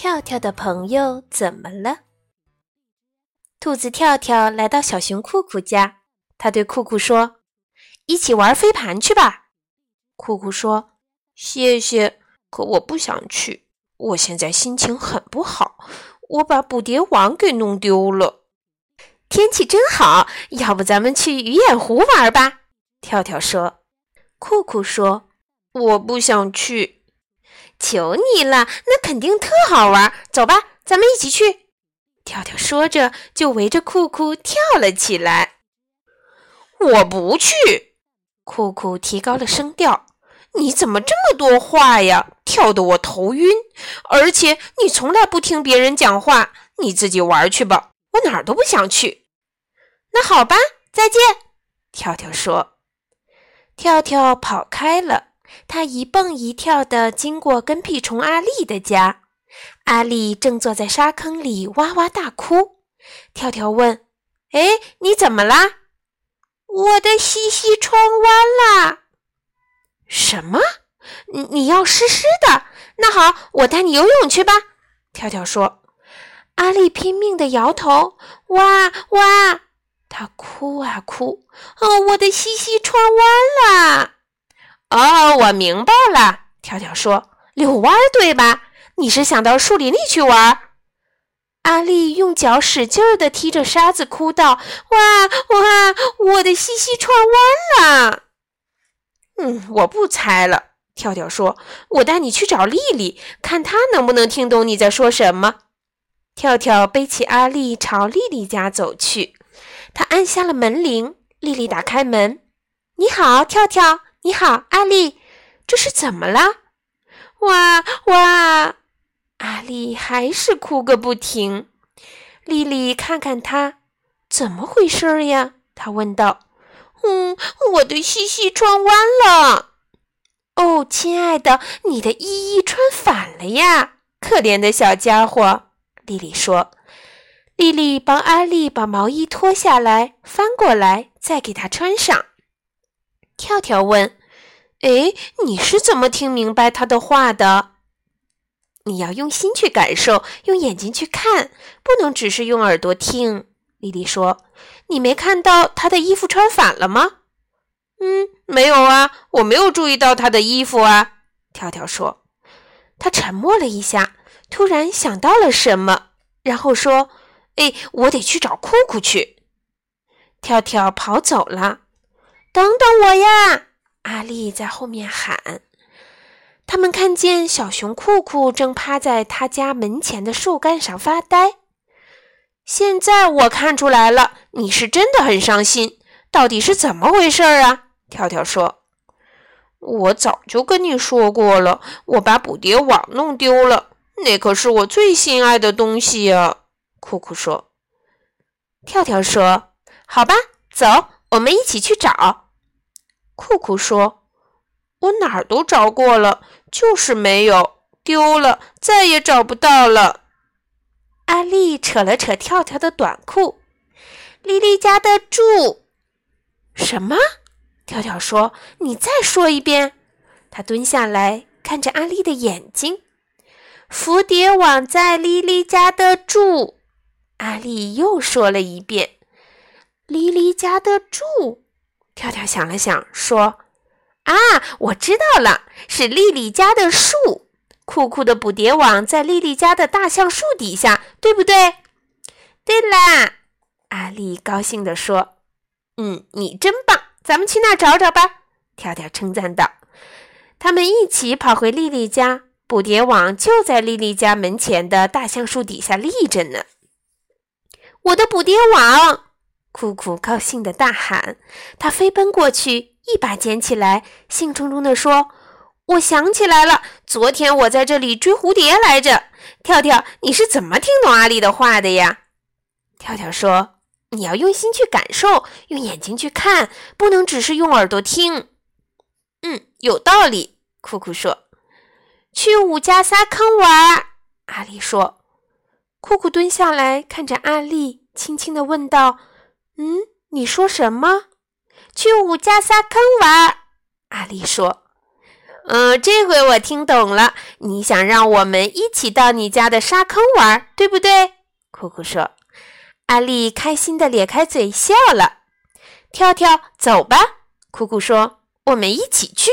跳跳的朋友怎么了？兔子跳跳来到小熊酷酷家，他对酷酷说：“一起玩飞盘去吧。”酷酷说：“谢谢，可我不想去。我现在心情很不好，我把捕蝶网给弄丢了。”天气真好，要不咱们去鱼眼湖玩吧？跳跳说。酷酷说：“我不想去。”求你了，那肯定特好玩。走吧，咱们一起去。跳跳说着，就围着酷酷跳了起来。我不去。酷酷提高了声调：“你怎么这么多话呀？跳得我头晕。而且你从来不听别人讲话，你自己玩去吧。我哪儿都不想去。”那好吧，再见。跳跳说。跳跳跑开了。他一蹦一跳地经过跟屁虫阿丽的家，阿丽正坐在沙坑里哇哇大哭。跳跳问：“哎，你怎么啦？”“我的西西穿弯了。”“什么？你你要湿湿的？那好，我带你游泳去吧。”跳跳说。阿丽拼命地摇头：“哇哇！”她哭啊哭：“哦，我的西西穿弯了。”哦，我明白了。跳跳说：“遛弯儿对吧？你是想到树林里去玩？”阿丽用脚使劲儿地踢着沙子，哭道：“哇哇，我的西西串弯了！”嗯，我不猜了。跳跳说：“我带你去找丽丽，看她能不能听懂你在说什么。”跳跳背起阿丽朝丽丽家走去。他按下了门铃，丽丽打开门：“你好，跳跳。”你好，阿丽，这是怎么了？哇哇！阿丽还是哭个不停。丽丽看看她，怎么回事呀？她问道。嗯，我的西西穿弯了。哦，亲爱的，你的衣衣穿反了呀，可怜的小家伙。丽丽说。丽丽帮阿丽把毛衣脱下来，翻过来，再给她穿上。跳跳问：“哎，你是怎么听明白他的话的？你要用心去感受，用眼睛去看，不能只是用耳朵听。”丽丽说：“你没看到他的衣服穿反了吗？”“嗯，没有啊，我没有注意到他的衣服啊。”跳跳说。他沉默了一下，突然想到了什么，然后说：“哎，我得去找酷酷去。”跳跳跑走了。等等我呀！阿丽在后面喊。他们看见小熊酷酷正趴在他家门前的树干上发呆。现在我看出来了，你是真的很伤心。到底是怎么回事啊？跳跳说：“我早就跟你说过了，我把捕蝶网弄丢了，那可是我最心爱的东西呀。”酷酷说。跳跳说：“好吧，走。”我们一起去找。酷酷说：“我哪儿都找过了，就是没有，丢了，再也找不到了。”阿丽扯了扯跳跳的短裤。丽丽家的住？什么？跳跳说：“你再说一遍。”他蹲下来看着阿丽的眼睛。蝴蝶网在丽丽家的住。阿丽又说了一遍。莉莉家的住，跳跳想了想，说：“啊，我知道了，是莉莉家的树。酷酷的捕蝶网在莉莉家的大橡树底下，对不对？”“对啦！”阿丽高兴地说。“嗯，你真棒，咱们去那儿找找吧。”跳跳称赞道。他们一起跑回莉莉家，捕蝶网就在莉莉家门前的大橡树底下立着呢。我的捕蝶网！酷酷高兴地大喊：“他飞奔过去，一把捡起来，兴冲冲地说：‘我想起来了，昨天我在这里追蝴蝶来着。’跳跳，你是怎么听懂阿丽的话的呀？”跳跳说：“你要用心去感受，用眼睛去看，不能只是用耳朵听。”嗯，有道理。酷酷说：“去五加沙坑玩。”阿丽说。酷酷蹲下来看着阿丽，轻轻地问道。嗯，你说什么？去五家沙坑玩？阿丽说。嗯，这回我听懂了，你想让我们一起到你家的沙坑玩，对不对？酷酷说。阿丽开心的咧开嘴笑了。跳跳，走吧，酷酷说，我们一起去。